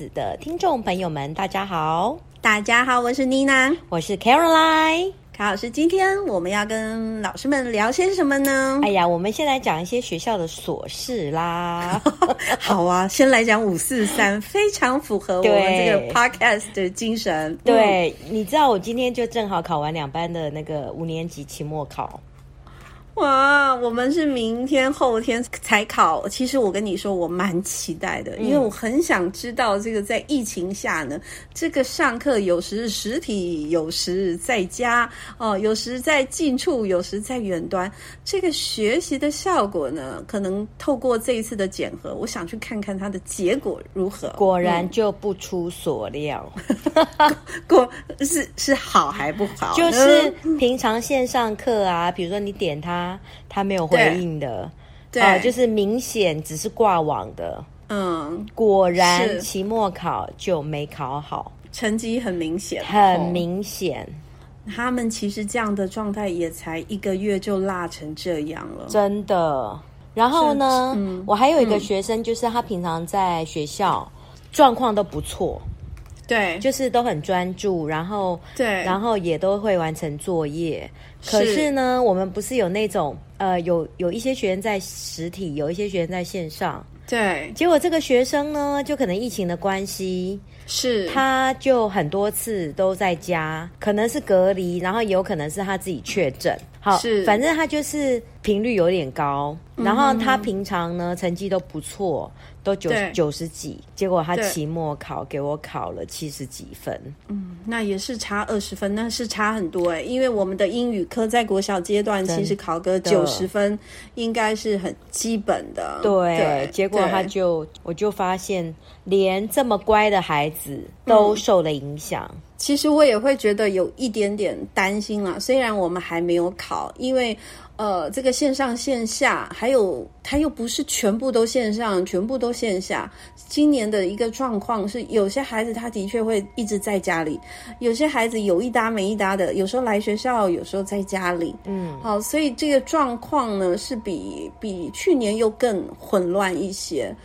子的听众朋友们，大家好！大家好，我是妮娜，我是 Caroline。卡老师，今天我们要跟老师们聊些什么呢？哎呀，我们先来讲一些学校的琐事啦。好啊，先来讲五四三，非常符合我们这个 podcast 的精神。对，嗯、你知道我今天就正好考完两班的那个五年级期末考。哇，我们是明天后天才考。其实我跟你说，我蛮期待的，因为我很想知道这个在疫情下呢，这个上课有时实体，有时在家，哦，有时在近处，有时在远端，这个学习的效果呢，可能透过这一次的检核，我想去看看它的结果如何。果然就不出所料，嗯、果是是好还不好？就是平常线上课啊，比如说你点它。他没有回应的，对，就是明显只是挂网的，嗯，果然期末考就没考好，成绩很明显，很明显。他们其实这样的状态也才一个月就落成这样了，真的。然后呢，嗯、我还有一个学生，就是他平常在学校状况都不错。对，就是都很专注，然后对，然后也都会完成作业。可是呢，是我们不是有那种呃，有有一些学员在实体，有一些学员在线上。对，结果这个学生呢，就可能疫情的关系，是他就很多次都在家，可能是隔离，然后有可能是他自己确诊。好，是反正他就是频率有点高，然后他平常呢成绩都不错。都九九十几，结果他期末考给我考了七十几分。嗯，那也是差二十分，那是差很多哎。因为我们的英语科在国小阶段，其实考个九十分应该是很基本的。对，对结果他就我就发现，连这么乖的孩子都受了影响。嗯，其实我也会觉得有一点点担心啦，虽然我们还没有考，因为。呃，这个线上线下，还有它又不是全部都线上，全部都线下。今年的一个状况是，有些孩子他的确会一直在家里，有些孩子有一搭没一搭的，有时候来学校，有时候在家里。嗯，好，所以这个状况呢，是比比去年又更混乱一些。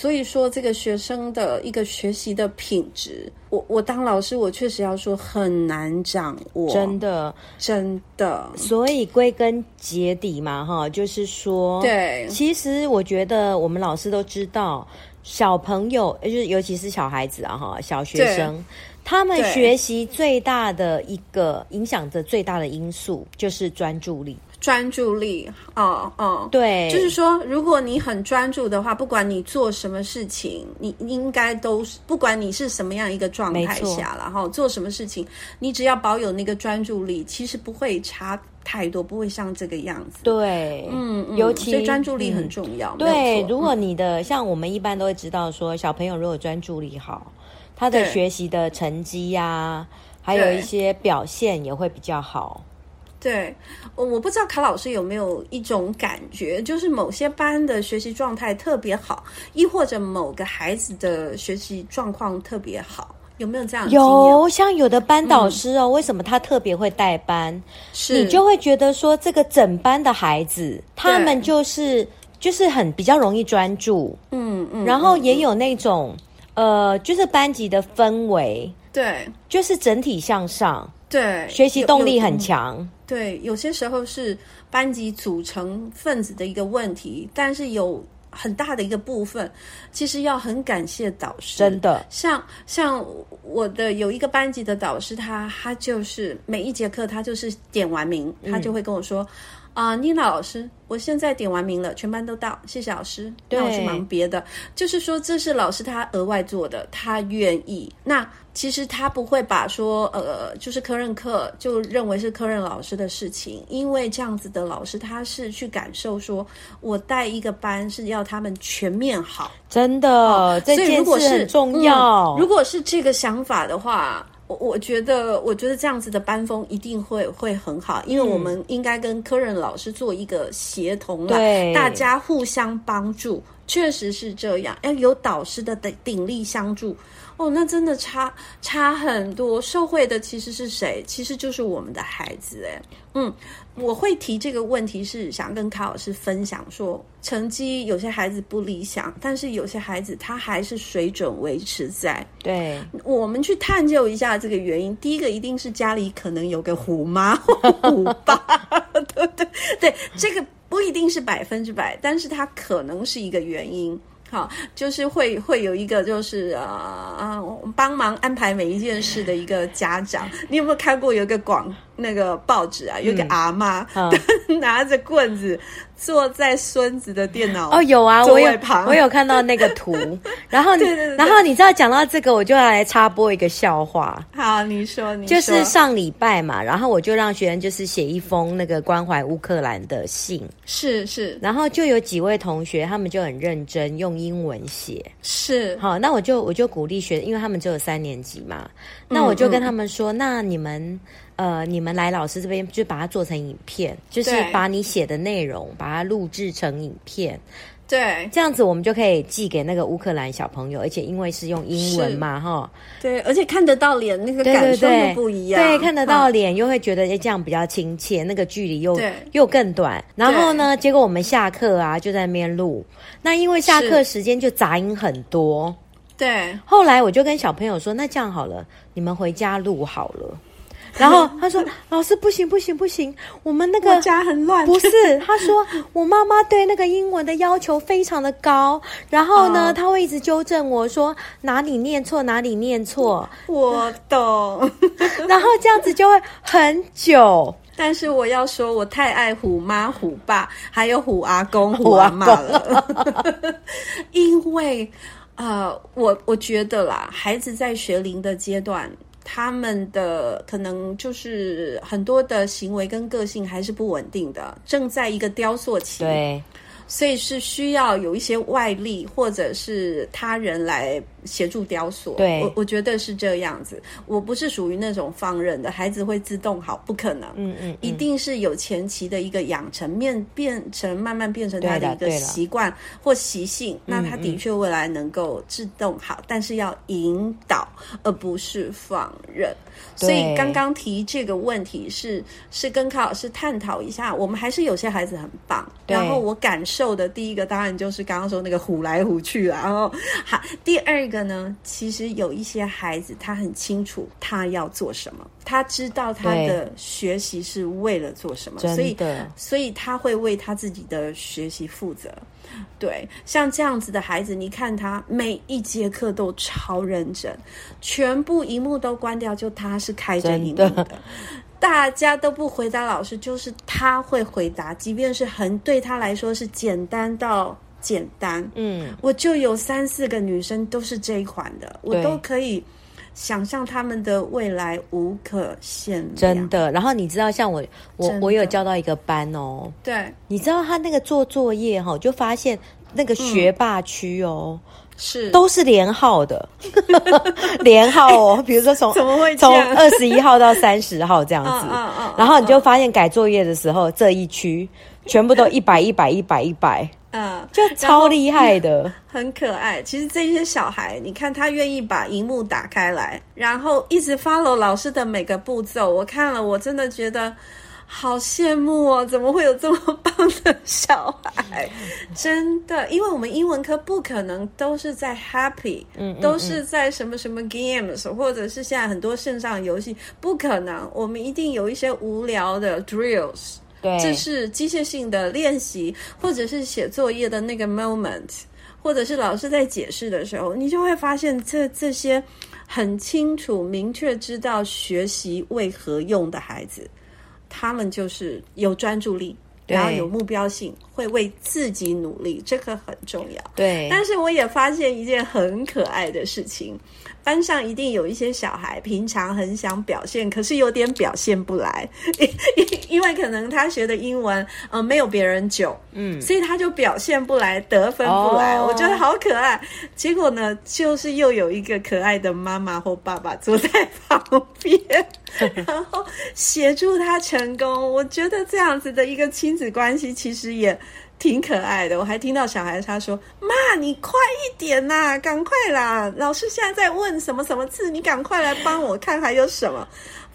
所以说，这个学生的一个学习的品质，我我当老师，我确实要说很难掌握，真的真的。所以归根结底嘛，哈，就是说，对，其实我觉得我们老师都知道，小朋友，就是尤其是小孩子啊，哈，小学生，他们学习最大的一个影响着最大的因素就是专注力。专注力，哦哦，对，就是说，如果你很专注的话，不管你做什么事情，你应该都是，不管你是什么样一个状态下了哈，做什么事情，你只要保有那个专注力，其实不会差太多，不会像这个样子。对，嗯，嗯，尤其所以专注力很重要。嗯、对，如果你的像我们一般都会知道说，小朋友如果专注力好，他的学习的成绩呀、啊，还有一些表现也会比较好。对，我我不知道卡老师有没有一种感觉，就是某些班的学习状态特别好，亦或者某个孩子的学习状况特别好，有没有这样？有，像有的班导师哦，嗯、为什么他特别会带班？是你就会觉得说，这个整班的孩子，他们就是就是很比较容易专注，嗯嗯，然后也有那种、嗯、呃，就是班级的氛围，对，就是整体向上。对，学习动力很强。对，有些时候是班级组成分子的一个问题，但是有很大的一个部分，其实要很感谢导师。真的，像像我的有一个班级的导师，他他就是每一节课他就是点完名，他就会跟我说。嗯啊，妮娜老师，我现在点完名了，全班都到，谢谢老师。对，那我去忙别的。就是说，这是老师他额外做的，他愿意。那其实他不会把说，呃，就是科任课就认为是科任老师的事情，因为这样子的老师他是去感受说，我带一个班是要他们全面好，真的，哦、所以如果是很重要、嗯，如果是这个想法的话。我我觉得，我觉得这样子的班风一定会会很好，因为我们应该跟科任老师做一个协同了，对，大家互相帮助，确实是这样，要有导师的鼎鼎力相助。哦，那真的差差很多。受惠的其实是谁？其实就是我们的孩子。哎，嗯，我会提这个问题是想跟卡老师分享说，成绩有些孩子不理想，但是有些孩子他还是水准维持在。对，我们去探究一下这个原因。第一个一定是家里可能有个虎妈 或虎爸，对对对，这个不一定是百分之百，但是它可能是一个原因。好，就是会会有一个就是呃啊，帮忙安排每一件事的一个家长。你有没有看过有一个广那个报纸啊？有一个阿妈、嗯、拿着棍子。坐在孙子的电脑哦，有啊，我有我有看到那个图，然后然后你知道讲到这个，我就要来插播一个笑话。好，你说，你说，就是上礼拜嘛，然后我就让学员就是写一封那个关怀乌克兰的信，是是，然后就有几位同学他们就很认真用英文写，是。好，那我就我就鼓励学，因为他们只有三年级嘛，那我就跟他们说，那你们。呃，你们来老师这边就把它做成影片，就是把你写的内容把它录制成影片，对，这样子我们就可以寄给那个乌克兰小朋友，而且因为是用英文嘛，哈，对，而且看得到脸，那个感受又不一样，对，对，对，看得到脸又会觉得哎，这样比较亲切，那个距离又又更短。然后呢，结果我们下课啊就在那边录，那因为下课时间就杂音很多，对。后来我就跟小朋友说，那这样好了，你们回家录好了。然后他说：“ 老师，不行不行不行，我们那个家很乱。”不是，他说我妈妈对那个英文的要求非常的高，然后呢，他会一直纠正我说哪里念错哪里念错。我懂。然后这样子就会很久。但是我要说，我太爱虎妈虎爸，还有虎阿公虎阿妈了，因为呃，我我觉得啦，孩子在学龄的阶段。他们的可能就是很多的行为跟个性还是不稳定的，正在一个雕塑期。对。所以是需要有一些外力或者是他人来协助雕塑。对，我我觉得是这样子。我不是属于那种放任的孩子会自动好，不可能。嗯，嗯嗯，一定是有前期的一个养成，面变成慢慢变成他的一个习惯或习性。那他的确未来能够自动好，嗯嗯，但是要引导，而不是放任。所以刚刚提这个问题是是跟康老师探讨一下，我们还是有些孩子很棒。然后我感受的第一个当然就是刚刚说那个虎来虎去啦。然后好，第二个呢，其实有一些孩子他很清楚他要做什么，他知道他的学习是为了做什么，所以所以他会为他自己的学习负责。对，像这样子的孩子，你看他每一节课都超认真，全部荧幕都关掉，就他是开着荧幕，的。大家都不回答老师，就是他会回答，即便是很对他来说是简单到简单。嗯，我就有三四个女生都是这一款的，我都可以。想象他们的未来无可限量，真的。然后你知道，像我，我我有教到一个班哦。对，你知道他那个做作业哈，就发现那个学霸区哦，是都是连号的，连号哦。比如说从怎么会从二十一号到三十号这样子，然后你就发现改作业的时候，这一区全部都一百一百一百一百。嗯，就超厉害的，很可爱。其实这些小孩，你看他愿意把荧幕打开来，然后一直 follow 老师的每个步骤。我看了，我真的觉得好羡慕哦！怎么会有这么棒的小孩？真的，因为我们英文课不可能都是在 happy，嗯，都是在什么什么 games，或者是现在很多线上游戏，不可能。我们一定有一些无聊的 drills。对，这是机械性的练习，或者是写作业的那个 moment，或者是老师在解释的时候，你就会发现这这些很清楚、明确知道学习为何用的孩子，他们就是有专注力，然后有目标性，会为自己努力，这个很重要。对，但是我也发现一件很可爱的事情。班上一定有一些小孩，平常很想表现，可是有点表现不来，因因为可能他学的英文，呃，没有别人久，嗯，所以他就表现不来，得分不来。哦，我觉得好可爱。结果呢，就是又有一个可爱的妈妈或爸爸坐在旁边，然后协助他成功。我觉得这样子的一个亲子关系，其实也。挺可爱的，我还听到小孩他说：“妈，你快一点呐，赶快啦！老师现在在问什么什么字，你赶快来帮我看还有什么。”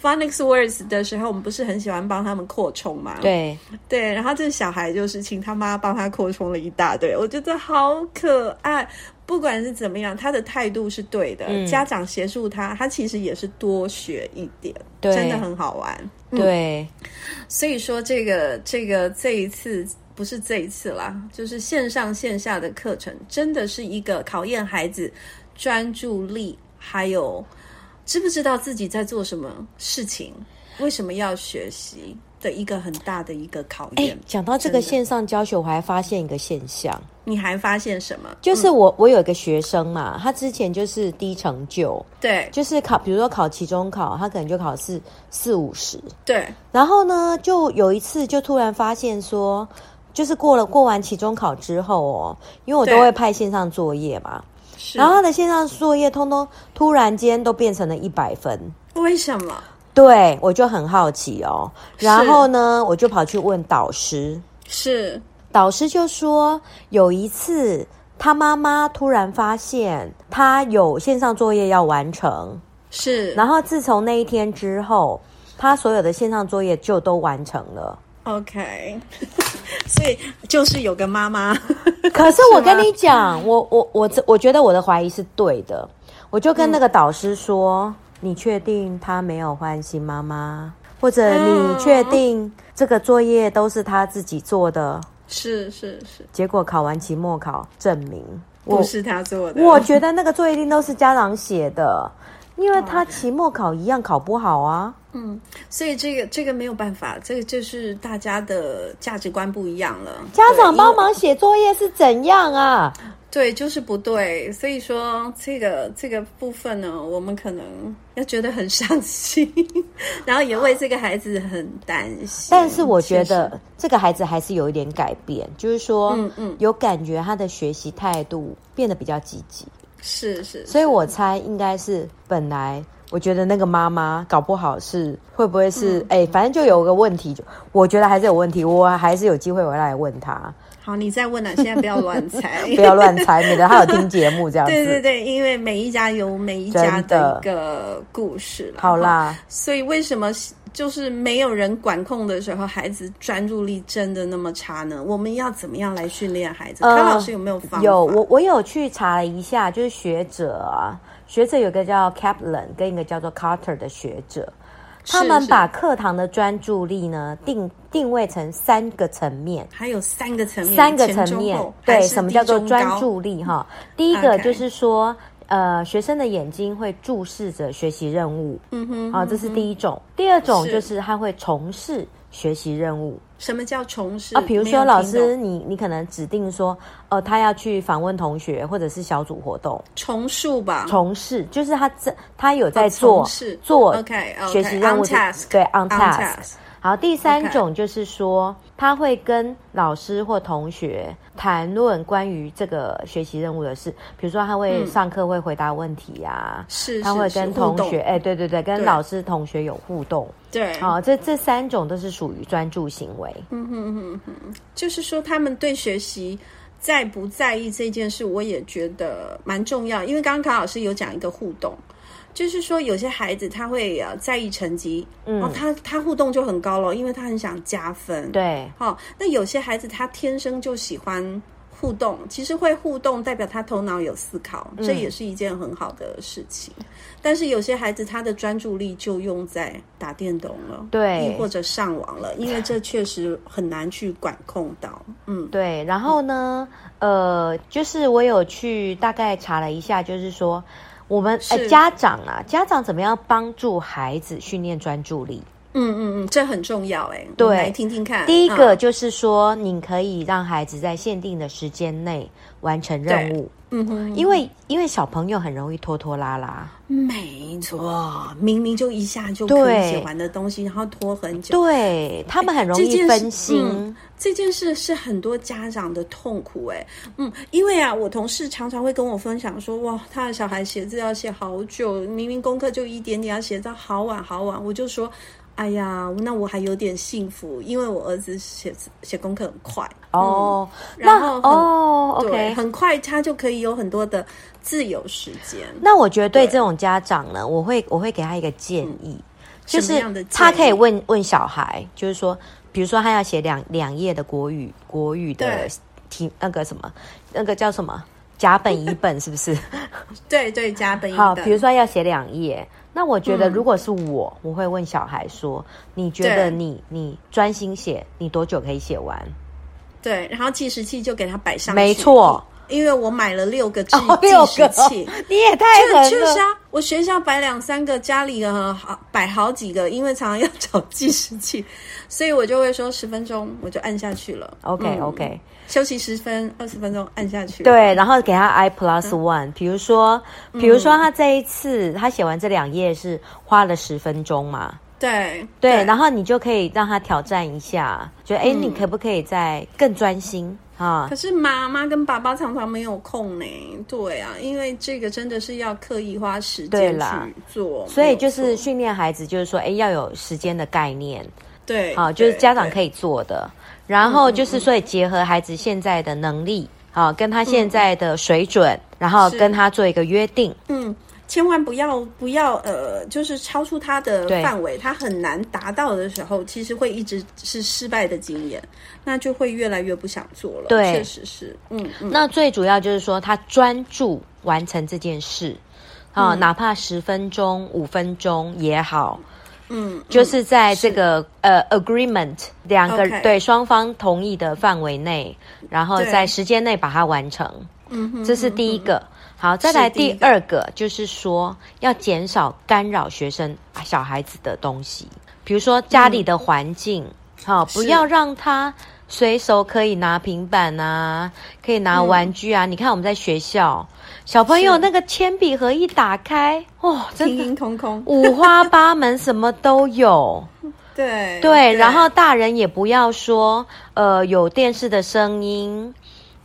Phonics words 的时候，我们不是很喜欢帮他们扩充嘛？对对，然后这小孩就是请他妈帮他扩充了一大堆，我觉得好可爱。不管是怎么样，他的态度是对的，嗯、家长协助他，他其实也是多学一点，真的很好玩。对、嗯，所以说这个这个这一次。不是这一次啦，就是线上线下的课程，真的是一个考验孩子专注力，还有知不知道自己在做什么事情，为什么要学习的一个很大的一个考验。欸，讲到这个线上教学，我还发现一个现象。你还发现什么？就是我，嗯、我有一个学生嘛，他之前就是低成就，对，就是考，比如说考期中考，他可能就考四四五十，对。然后呢，就有一次就突然发现说。就是过了过完期中考之后哦，因为我都会派线上作业嘛，然后他的线上作业通通突然间都变成了一百分，为什么？对，我就很好奇哦。然后呢，我就跑去问导师，是。导师就说有一次他妈妈突然发现他有线上作业要完成，是，然后自从那一天之后，他所有的线上作业就都完成了。OK，所以就是有个妈妈。可是我跟你讲，吗我我我我觉得我的怀疑是对的。我就跟那个导师说：“嗯、你确定他没有换新妈妈？或者你确定这个作业都是他自己做的？”是是是。结果考完期末考，证明不是他做的。我觉得那个作业一定都是家长写的，因为他期末考一样考不好啊。嗯，所以这个这个没有办法，这个就是大家的价值观不一样了。家长帮忙写作业是怎样啊？对，就是不对。所以说这个这个部分呢，我们可能要觉得很伤心，然后也为这个孩子很担心。但是我觉得这个孩子还是有一点改变，就是说，嗯嗯，有感觉他的学习态度变得比较积极。是是，是，所以我猜应该是本来。我觉得那个妈妈搞不好是会不会是哎、嗯欸，反正就有个问题，就我觉得还是有问题，我还是有机会回来问他。好，你再问啊，现在不要乱猜，不要乱猜，免得他有听节目这样子。对对对，因为每一家有每一家的一个故事。好啦，所以为什么就是没有人管控的时候，孩子专注力真的那么差呢？我们要怎么样来训练孩子？康、呃、老师有没有方法？有，我我有去查了一下，就是学者啊。学者有个叫 Kaplan 跟一个叫做 Carter 的学者，他们把课堂的专注力呢定定位成三个层面，还有三个层面，三个层面，对，什么叫做专注力？哈，第一个就是说，呃，学生的眼睛会注视着学习任务，嗯哼，啊，这是第一种。第二种就是他会从事学习任务。什么叫重试啊？比如说，老师，你你可能指定说，呃，他要去访问同学，或者是小组活动，从事吧？重试就是他在他有在做做 OK 学习任务 task 对 on task。好，第三种就是说，他会跟老师或同学谈论关于这个学习任务的事，比如说他会上课会回答问题呀，是，他会跟同学，哎，对对对，跟老师同学有互动。对，好，这这三种都是属于专注行为。嗯哼哼哼，就是说他们对学习在不在意这件事，我也觉得蛮重要。因为刚刚卡老师有讲一个互动，就是说有些孩子他会呃在意成绩，嗯，哦，他他互动就很高了，因为他很想加分。对，好，那有些孩子他天生就喜欢。互动其实会互动，代表他头脑有思考，这也是一件很好的事情。嗯、但是有些孩子他的专注力就用在打电动了，对，或者上网了，因为这确实很难去管控到。嗯，对。然后呢，呃，就是我有去大概查了一下，就是说我们是、呃、家长啊，家长怎么样帮助孩子训练专注力？嗯嗯嗯，这很重要哎。对，来听听看。第一个就是说，你可以让孩子在限定的时间内完成任务。嗯哼，因为因为小朋友很容易拖拖拉拉。没错，明明就一下就可以写完的东西，然后拖很久。对，他们很容易分心。嗯，这件事是很多家长的痛苦哎。嗯，因为啊，我同事常常会跟我分享说，哇，他的小孩写字要写好久，明明功课就一点点，要写到好晚好晚。我就说。哎呀，那我还有点幸福，因为我儿子写写功课很快哦，嗯、然后哦，OK，对，很快他就可以有很多的自由时间。那我觉得对这种家长呢，我会我会给他一个建议，嗯、就是他可以问问小孩，就是说，比如说他要写两两页的国语国语的题，那个什么，那个叫什么甲本乙本是不是？对对，甲本乙本。好，比如说要写两页。那我觉得，如果是我，嗯、我会问小孩说：“你觉得你你专心写，你多久可以写完？”对，然后计时器就给他摆上去。没错，因为我买了六个计计时器，哦、你也太狠了。确实啊，我学校摆两三个，家里的好摆好几个，因为常常要找计时器，所以我就会说十分钟，我就按下去了。OK、嗯、OK。休息十分二十分钟，按下去。对，然后给他 i plus one，比如说，比如说他这一次、嗯、他写完这两页是花了十分钟嘛？对对，对，然后你就可以让他挑战一下，觉得哎，你可不可以再更专心啊？可是妈妈跟爸爸常常没有空呢。对啊，因为这个真的是要刻意花时间去做，所以就是训练孩子，就是说哎，要有时间的概念。对，好，就是家长可以做的。然后就是，所以结合孩子现在的能力，好、嗯，跟他现在的水准，嗯、然后跟他做一个约定。嗯，千万不要不要呃，就是超出他的范围，他很难达到的时候，其实会一直是失败的经验，那就会越来越不想做了。对，确实是。嗯，嗯，那最主要就是说，他专注完成这件事，啊、嗯，哪怕十分钟、五分钟也好。嗯，就是在这个呃 agreement 两个对双方同意的范围内，然后在时间内把它完成。嗯哼，这是第一个。好，再来第二个，就是说要减少干扰学生小孩子的东西，比如说家里的环境，好、嗯，不要让他随手可以拿平板啊，可以拿玩具啊。嗯、你看我们在学校。小朋友那个铅笔盒一打开，哦，真的空空，五花八门，什么都有。对对，然后大人也不要说，呃，有电视的声音，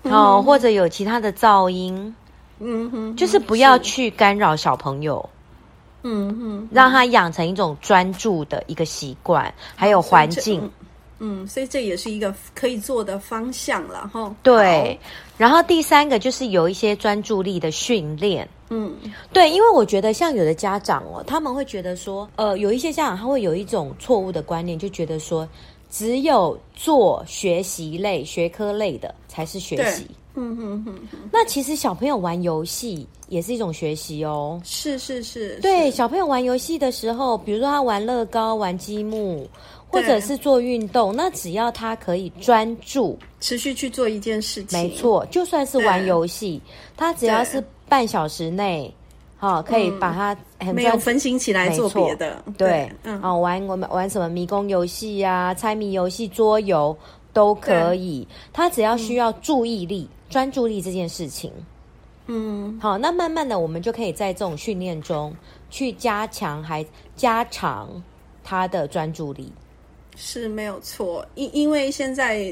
哦，嗯、或者有其他的噪音，嗯哼，就是不要去干扰小朋友，嗯哼，让他养成一种专注的一个习惯，还有环境。嗯，所以这也是一个可以做的方向了哈。对，然后第三个就是有一些专注力的训练。嗯，对，因为我觉得像有的家长哦，他们会觉得说，呃，有一些家长他会有一种错误的观念，就觉得说，只有做学习类、学科类的才是学习。嗯哼哼。那其实小朋友玩游戏也是一种学习哦。是是是。对，小朋友玩游戏的时候，比如说他玩乐高、玩积木。或者是做运动，那只要他可以专注、持续去做一件事情，没错，就算是玩游戏，他只要是半小时内，好、哦，可以把它很没有分心起来做别的，对，嗯，哦，玩我们玩什么迷宫游戏呀、猜谜游戏、桌游都可以，他只要需要注意力、专注力这件事情，嗯，好，那慢慢的我们就可以在这种训练中去加强还加长他的专注力。是没有错，因因为现在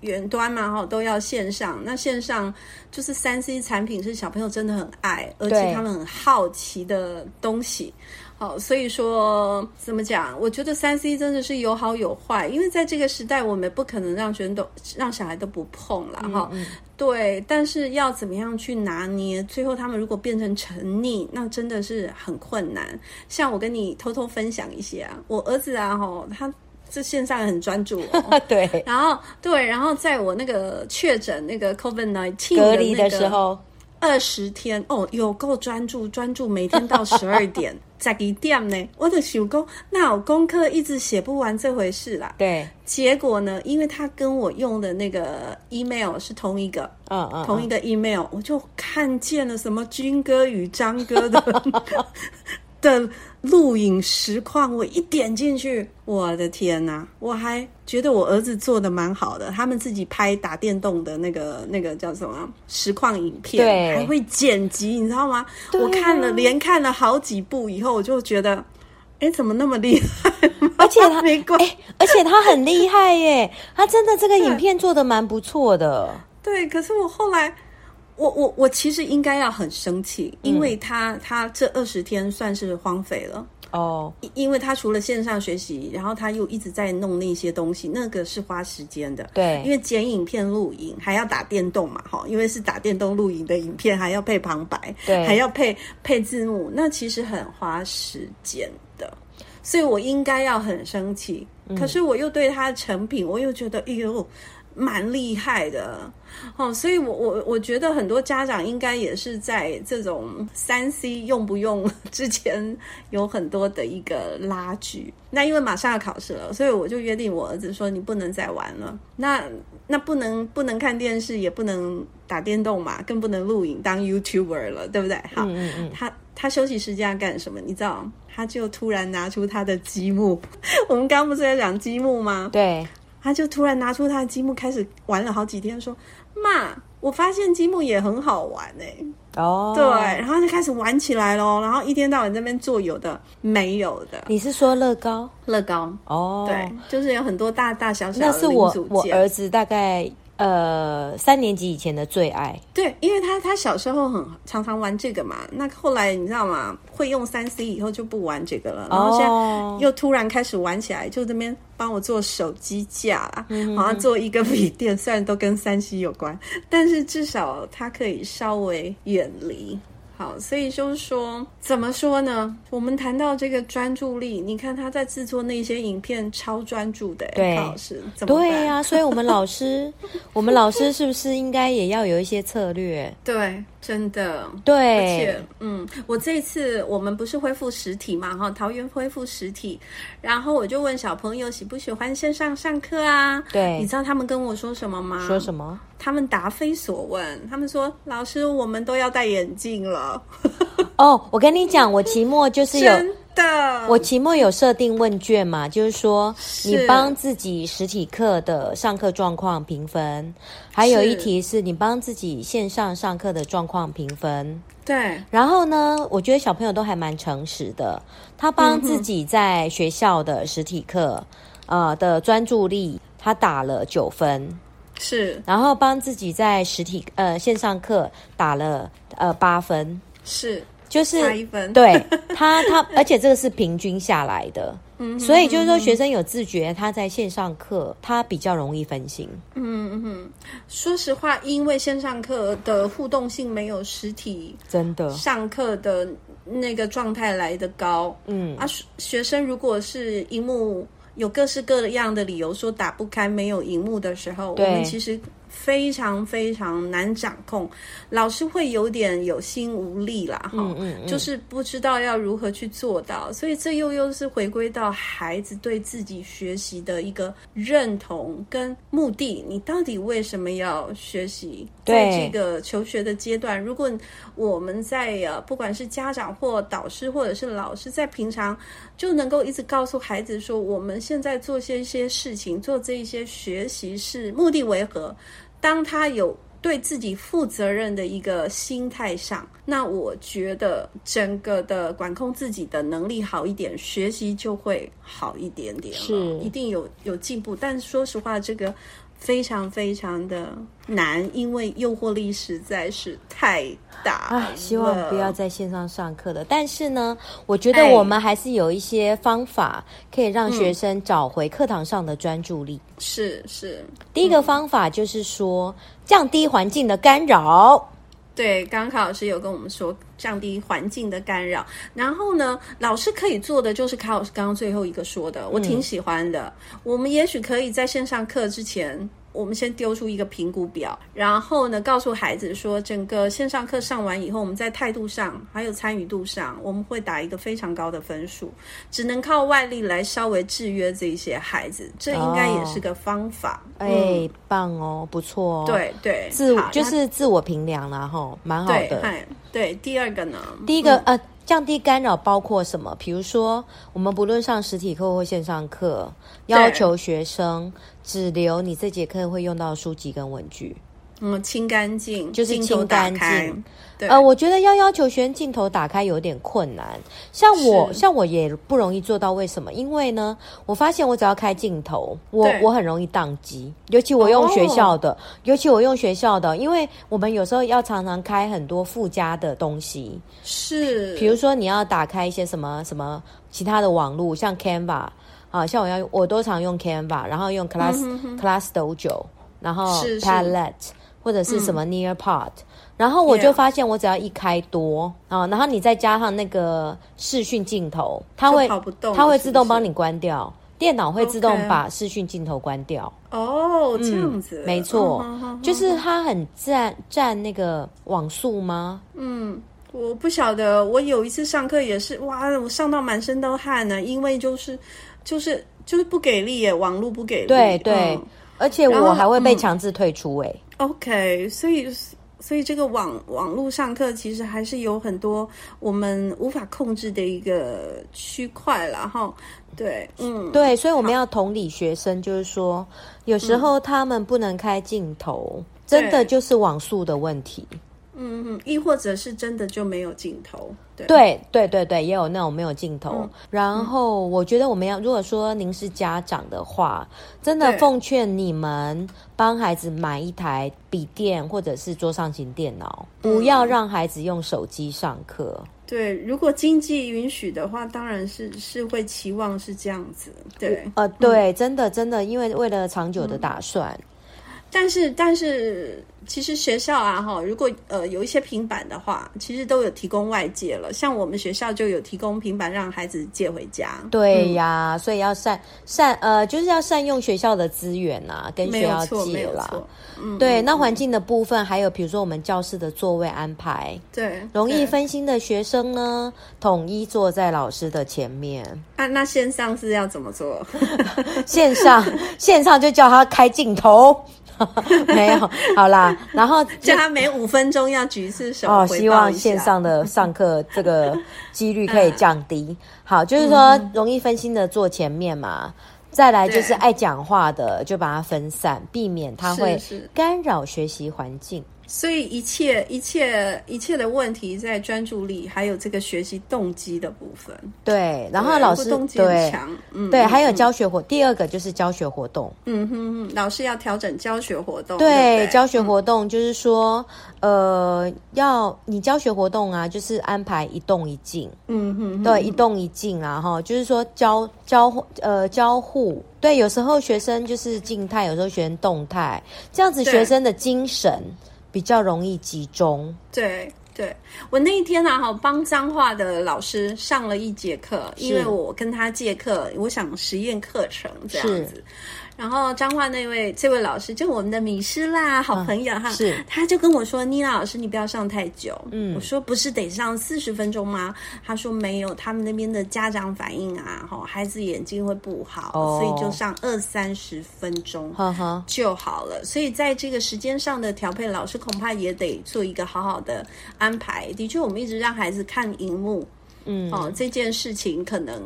远端嘛，哈，都要线上。那线上就是三 C 产品是小朋友真的很爱，而且他们很好奇的东西。好，所以说怎么讲？我觉得三 C 真的是有好有坏，因为在这个时代，我们不可能让学生都让小孩都不碰了，哈、嗯嗯。对，但是要怎么样去拿捏？最后他们如果变成沉溺，那真的是很困难。像我跟你偷偷分享一些啊，我儿子啊，哈，他。这线上很专注哦，对，然后对，然后在我那个确诊那个 COVID nineteen 隔离的时候，二十天哦，有够专注，专注每天到十二点，在一点呢，我就想讲那我功课一直写不完这回事啦。对，结果呢，因为他跟我用的那个 email 是同一个，嗯嗯，同一个 email，我就看见了什么军哥与张哥的。的录影实况，我一点进去，我的天哪！我还觉得我儿子做的蛮好的，他们自己拍打电动的那个那个叫什么实况影片，对，还会剪辑，你知道吗？对我看了连看了好几部以后，我就觉得，哎，怎么那么厉害？而且他 没关系，而且他很厉害耶，他真的这个影片做的蛮不错的。对，可是我后来。我我我其实应该要很生气，因为他、嗯、他这二十天算是荒废了哦，因为他除了线上学习，然后他又一直在弄那些东西，那个是花时间的。对，因为剪影片录影还要打电动嘛，哈，因为是打电动录影的影片，还要配旁白，对，还要配配字幕，那其实很花时间的，所以我应该要很生气。嗯、可是我又对他的成品，我又觉得，哎呦。蛮厉害的哦，所以我我我觉得很多家长应该也是在这种三 C 用不用之前有很多的一个拉锯。那因为马上要考试了，所以我就约定我儿子说：“你不能再玩了。那那不能不能看电视，也不能打电动嘛，更不能录影当 YouTuber 了，对不对？”好，嗯嗯嗯，他他休息时间要干什么？你知道？他就突然拿出他的积木。我们刚刚不是在讲积木吗？对。他就突然拿出他的积木，开始玩了好几天，说：“妈，我发现积木也很好玩哎。”哦，对，然后就开始玩起来咯，然后一天到晚在那边做有的没有的。你是说乐高？乐高哦，对，就是有很多大大小小的。那是我我儿子大概。呃，三年级以前的最爱，对，因为他他小时候很常常玩这个嘛，那后来你知道吗？会用三 C 以后就不玩这个了，然后现在又突然开始玩起来，就这边帮我做手机架啦，好像做一个笔电，虽然都跟三 C 有关，但是至少它可以稍微远离。好，所以就是说，怎么说呢？我们谈到这个专注力，你看他在制作那些影片，超专注的。对，老师？对呀、啊，所以我们老师，我们老师是不是应该也要有一些策略？对。真的，对，而且，嗯，我这一次我们不是恢复实体嘛，哈，桃园恢复实体，然后我就问小朋友喜不喜欢线上上课啊？对，你知道他们跟我说什么吗？说什么？他们答非所问，他们说老师，我们都要戴眼镜了。哦，我跟你讲，我期末就是有。我期末有设定问卷嘛，就是说你帮自己实体课的上课状况评分，还有一题是你帮自己线上上课的状况评分。对，然后呢，我觉得小朋友都还蛮诚实的，他帮自己在学校的实体课，呃的专注力，他打了九分，是，然后帮自己在实体呃线上课打了呃八分，是。就是差一分，对 他他，而且这个是平均下来的，嗯，所以就是说学生有自觉，他在线上课他比较容易分心，嗯嗯嗯。说实话，因为线上课的互动性没有实体真的上课的那个状态来得高，嗯啊，学生如果是荧幕有各式各样的理由说打不开，没有荧幕的时候，我们其实。非常非常难掌控，老师会有点有心无力啦，哈、嗯嗯嗯，就是不知道要如何去做到，所以这又又是回归到孩子对自己学习的一个认同跟目的。你到底为什么要学习？在这个求学的阶段，如果我们在呃，不管是家长或导师或者是老师，在平常就能够一直告诉孩子说，我们现在做些一些事情，做这一些学习是目的为何？当他有对自己负责任的一个心态上，那我觉得整个的管控自己的能力好一点，学习就会好一点点了，是一定有有进步。但说实话，这个。非常非常的难，因为诱惑力实在是太大了。希望不要在线上上课了。但是呢，我觉得我们还是有一些方法可以让学生找回课堂上的专注力。是、嗯、是，是第一个方法就是说，降低环境的干扰。对，刚刚卡老师有跟我们说降低环境的干扰，然后呢，老师可以做的就是卡老师刚刚最后一个说的，我挺喜欢的。嗯、我们也许可以在线上课之前。我们先丢出一个评估表，然后呢，告诉孩子说，整个线上课上完以后，我们在态度上还有参与度上，我们会打一个非常高的分数。只能靠外力来稍微制约这些孩子，这应该也是个方法。哎、哦，嗯、欸，棒哦，不错哦。对对，自我就是自我评量了哈，蛮好的。对，对，第二个呢？第一个、嗯、呃。降低干扰包括什么？比如说，我们不论上实体课或线上课，要求学生只留你这节课会用到的书籍跟文具。嗯，清干净，就是清干净。对，呃，我觉得要要求学生镜头打开有点困难。像我，像我也不容易做到。为什么？因为呢，我发现我只要开镜头，我我很容易宕机。尤其我用学校的，哦、尤其我用学校的，因为我们有时候要常常开很多附加的东西。是，比如说你要打开一些什么什么其他的网络，像 Canva 啊，像我要我都常用 Canva，然后用 Class、嗯、哼哼 Class Dojo，然后 Padlet。或者是什么 Nearpod，、嗯、然后我就发现我只要一开多啊，然后你再加上那个视讯镜头，它会它会自动帮你关掉，电脑会自动把视讯镜头关掉。哦、okay. 嗯，这样子，没错，oh, oh, oh, oh. 就是它很占占那个网速吗？嗯，我不晓得。我有一次上课也是，哇，我上到满身都汗呢，因为就是就是就是不给力耶，网络不给力。对对、嗯，而且我还会被强制退出哎。OK，所以所以这个网网络上课其实还是有很多我们无法控制的一个区块了哈。对，嗯，对，所以我们要同理学生，就是说有时候他们不能开镜头，嗯、真的就是网速的问题。嗯嗯，亦或者是真的就没有镜头。对对对对对，也有那种没有镜头。然后我觉得我们要，如果说您是家长的话，真的奉劝你们帮孩子买一台笔电或者是桌上型电脑，不要让孩子用手机上课。对，如果经济允许的话，当然是是会期望是这样子。对，呃，对，真的真的，因为为了长久的打算。但是，但是，其实学校啊，哈，如果呃有一些平板的话，其实都有提供外借了。像我们学校就有提供平板让孩子借回家。对呀，嗯、所以要善善呃，就是要善用学校的资源啊，跟学校借啦。嗯，对。那环境的部分，还有比如说我们教室的座位安排，对，容易分心的学生呢，统一坐在老师的前面。啊，那线上是要怎么做？线上线上就叫他开镜头。没有，好啦，然后 叫他每五分钟要举一次手。哦，希望线上的上课这个几率可以降低。好，就是说容易分心的坐前面嘛，再来就是爱讲话的就把它分散，避免他会干扰学习环境。所以一切一切一切的问题在专注力，还有这个学习动机的部分。对，然后老师动机很强，嗯，对，还有教学活、嗯。第二个就是教学活动。嗯哼哼，老师要调整教学活动。对，对对教学活动就是说，嗯、呃，要你教学活动啊，就是安排一动一静。嗯哼，哼，对，一动一静啊，哈，就是说交交呃交互。对，有时候学生就是静态，有时候学生动态，这样子学生的精神。比较容易集中。对对，我那一天啊，哈，帮脏话的老师上了一节课，因为我跟他借课，我想实验课程这样子。然后彰化那位这位老师就我们的米师啦，好朋友哈，是他就跟我说：“妮娜老师，你不要上太久。”嗯，我说：“不是得上四十分钟吗？”他说：“没有，他们那边的家长反应啊，哈，孩子眼睛会不好，哦、所以就上二三十分钟就好了。所以在这个时间上的调配，老师恐怕也得做一个好好的安排。的确，我们一直让孩子看荧幕，嗯，哦，这件事情可能。”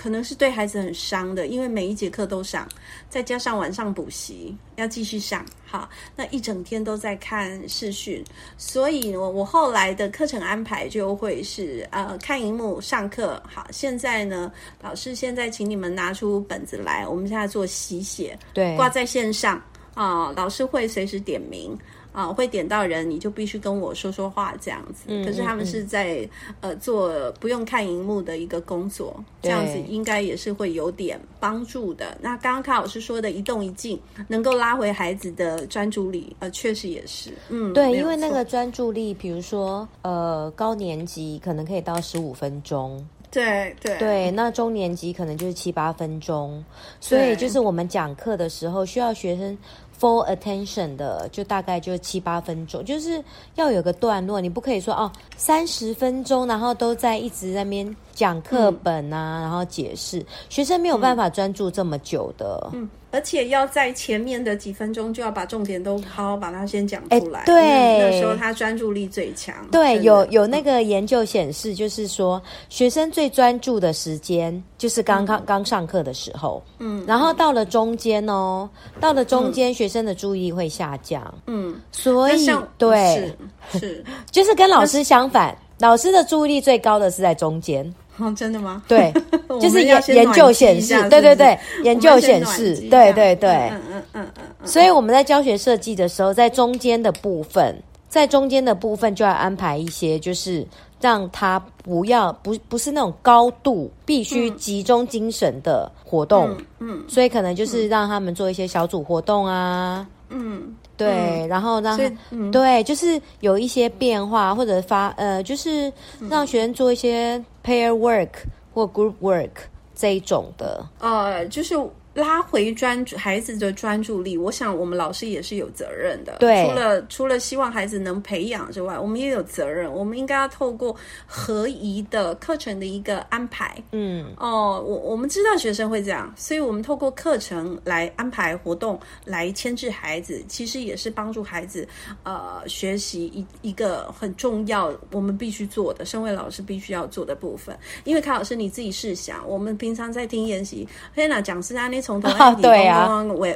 可能是对孩子很伤的，因为每一节课都上，再加上晚上补习要继续上，好，那一整天都在看视讯，所以我我后来的课程安排就会是呃看荧幕上课，好，现在呢，老师现在请你们拿出本子来，我们现在做习写，对，挂在线上啊，呃，老师会随时点名。啊，会点到人，你就必须跟我说说话这样子。嗯、可是他们是在、嗯、呃做不用看荧幕的一个工作，这样子应该也是会有点帮助的。那刚刚卡老师说的一动一静，能够拉回孩子的专注力，呃，确实也是。嗯，对，因为那个专注力，比如说呃高年级可能可以到十五分钟，对对对，那中年级可能就是七八分钟，所以就是我们讲课的时候需要学生。Full attention 的就大概就七八分钟，就是要有个段落，你不可以说哦三十分钟，然后都在一直在那边讲课本啊，然后解释，学生没有办法专注这么久的。而且要在前面的几分钟就要把重点都好好把它先讲出来。对，那时候他专注力最强。对，有有那个研究显示，就是说学生最专注的时间就是刚刚刚上课的时候。嗯，然后到了中间哦，到了中间，学生的注意力会下降。嗯，所以对，是，是 就是跟老师相反。老师的注意力最高的是在中间哦，真的吗？对，就是研研究显示，对对对，研究显示，对对对，嗯嗯嗯嗯。所以我们在教学设计的时候，在中间的部分，在中间的部分就要安排一些，就是让他不要不不是那种高度必须集中精神的活动，嗯，嗯，所以可能就是让他们做一些小组活动啊，嗯。对，然后让、嗯、对，就是有一些变化，或者发呃，就是让学生做一些 pair work 或 group work 这一种的，呃，就是。拉回专注孩子的专注力，我想我们老师也是有责任的。对，除了除了希望孩子能培养之外，我们也有责任。我们应该要透过合宜的课程的一个安排。嗯，哦，我我们知道学生会这样，所以我们透过课程来安排活动，来牵制孩子，其实也是帮助孩子呃学习一一个很重要我们必须做的，身为老师必须要做的部分。因为卡老师你自己试想，我们平常在听研习，黑娜，讲师啊那。从头到尾，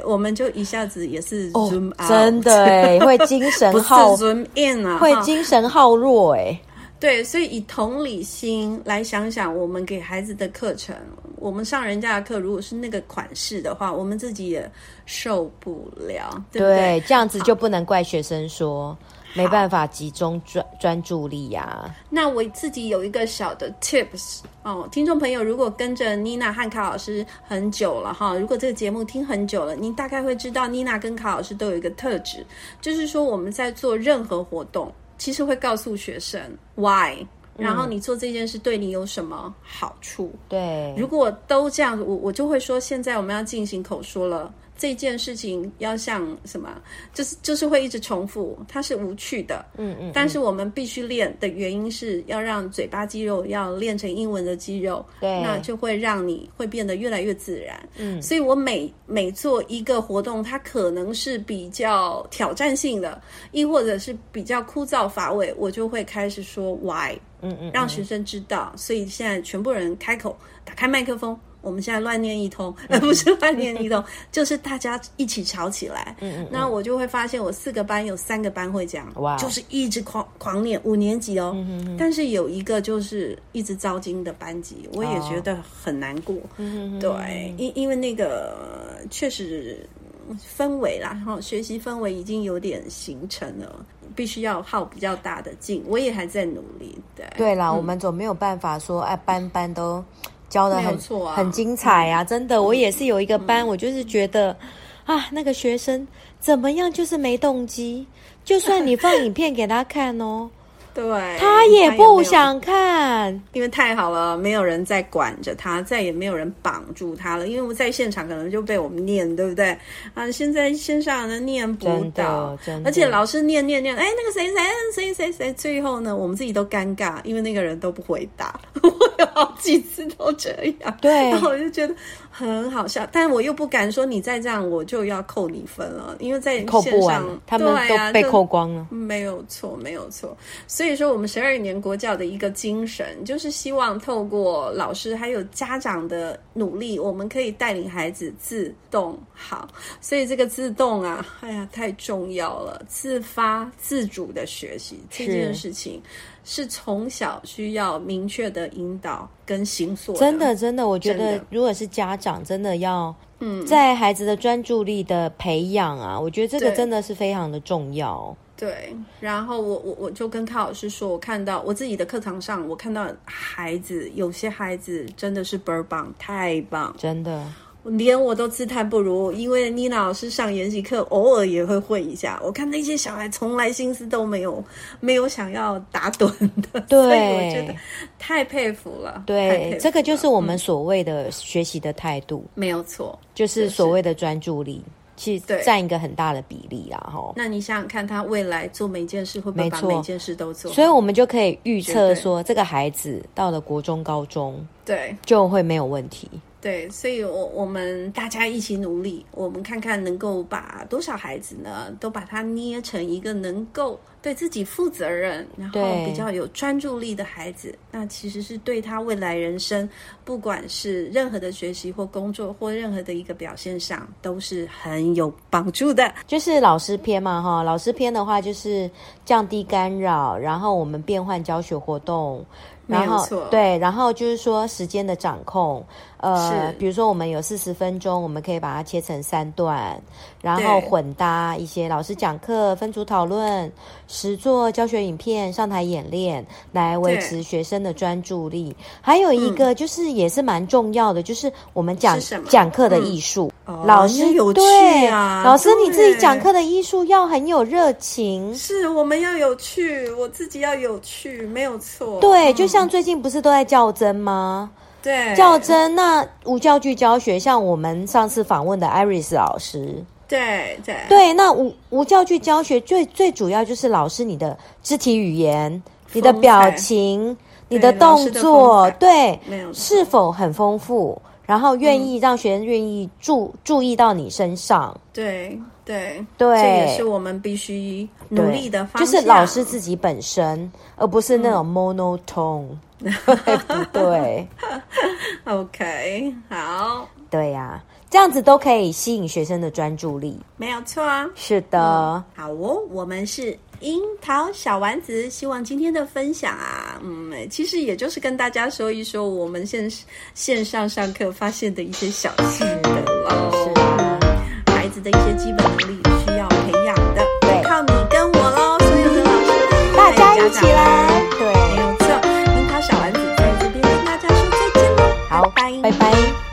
我我们就一下子也是 zoom out，真的 会精神耗 zoom in 啊，会精神耗弱哎。对，所以以同理心来想想，我们给孩子的课程，我们上人家的课，如果是那个款式的话，我们自己也受不了，对不对？对，这样子就不能怪学生说。没办法集中专专注力呀、啊。那我自己有一个小的 tips 哦，听众朋友，如果跟着妮娜和卡老师很久了哈，如果这个节目听很久了，您大概会知道妮娜跟卡老师都有一个特质，就是说我们在做任何活动，其实会告诉学生 why，然后你做这件事对你有什么好处。对，如果都这样，我我就会说，现在我们要进行口说了。这件事情要像什么？就是就是会一直重复，它是无趣的。嗯嗯。但是我们必须练的原因是要让嘴巴肌肉要练成英文的肌肉，对，那就会让你会变得越来越自然。嗯。所以我每每做一个活动，它可能是比较挑战性的，亦或者是比较枯燥乏味，我就会开始说 why，嗯嗯，让学生知道。所以现在全部人开口，打开麦克风。我们现在乱念一通，而 不是乱念一通，就是大家一起吵起来。嗯嗯。那我就会发现，我四个班有三个班会这样，哇，就是一直狂狂念五年级哦。嗯嗯。但是有一个就是一直糟经的班级，我也觉得很难过。对，因因为那个确实氛围啦，然后学习氛围已经有点形成了，必须要耗比较大的劲。我也还在努力。对。对啦，我们总没有办法说，哎，班班都。教的很很精彩啊！真的，我也是有一个班，嗯、我就是觉得，啊，那个学生怎么样，就是没动机。就算你放影片给他看哦。对，他也不想看，因为太好了，没有人在管着他，再也没有人绑住他了。因为我在现场可能就被我们念，对不对？啊，现在线上的念不到，而且老师念念念，哎，那个谁谁谁谁谁，最后呢，我们自己都尴尬，因为那个人都不回答。我有好几次都这样，对，然后我就觉得很好笑，但我又不敢说你再这样，我就要扣你分了，因为在线上扣不完，他们都被扣光了。没有错，没有错。所以说，我们十二年国教的一个精神，就是希望透过老师还有家长的努力，我们可以带领孩子自动好。所以这个自动啊，哎呀，太重要了！自发自主的学习这件事情，是从小需要明确的引导跟行塑。真的，真的，我觉得如果是家长，真的要嗯，在孩子的专注力的培养啊，我觉得这个真的是非常的重要。对，然后我我我就跟康老师说，我看到我自己的课堂上，我看到孩子有些孩子真的是倍儿棒，太棒，真的。连我都自叹不如，因为妮娜老师上研习课偶尔也会会一下。我看那些小孩从来心思都没有，没有想要打盹的，对，所以我觉得太佩服了。对，了这个就是我们所谓的学习的态度，没有错，就是所谓的专注力。其实占一个很大的比例啦，哈。那你想想看，他未来做每件事会不会把每件事都做？所以我们就可以预测说，这个孩子到了国中、高中，对，就会没有问题。对，所以我我们大家一起努力，我们看看能够把多少孩子呢，都把他捏成一个能够对自己负责任，然后比较有专注力的孩子。那其实是对他未来人生，不管是任何的学习或工作或任何的一个表现上，都是很有帮助的。就是老师篇嘛，哈，老师篇的话就是降低干扰，然后我们变换教学活动。然后对，然后就是说时间的掌控，呃，比如说我们有四十分钟，我们可以把它切成三段，然后混搭一些老师讲课、分组讨论、实作教学影片、上台演练，来维持学生的专注力。还有一个就是也是蛮重要的，就是我们讲讲课的艺术。嗯、老师、哦、有趣啊，老师你自己讲课的艺术要很有热情，是我们要有趣，我自己要有趣，没有错。对，就像最近不是都在较真吗？对，较真。那无教具教学，像我们上次访问的 Iris 老师，对对。对。那无无教具教学最最主要就是老师你的肢体语言、你的表情、你的动作，对，是否很丰富？然后愿意让学生愿意注、嗯、注意到你身上，对对。对，这也是我们必须努力的方向。就是老师自己本身，而不是那种 monotone，、嗯、对不对？OK，好，对呀、啊，这样子都可以吸引学生的专注力，没有错啊。是的，好哦，我们是樱桃小丸子，希望今天的分享啊，嗯，其实也就是跟大家说一说我们线线上上课发现的一些小心得了。老师，孩子的一些基本能力需要培养的，对，靠你跟我喽，所有的老师，大家一起来，对，没有错。樱桃小丸子在这边跟大家说再见喽，好，拜拜拜。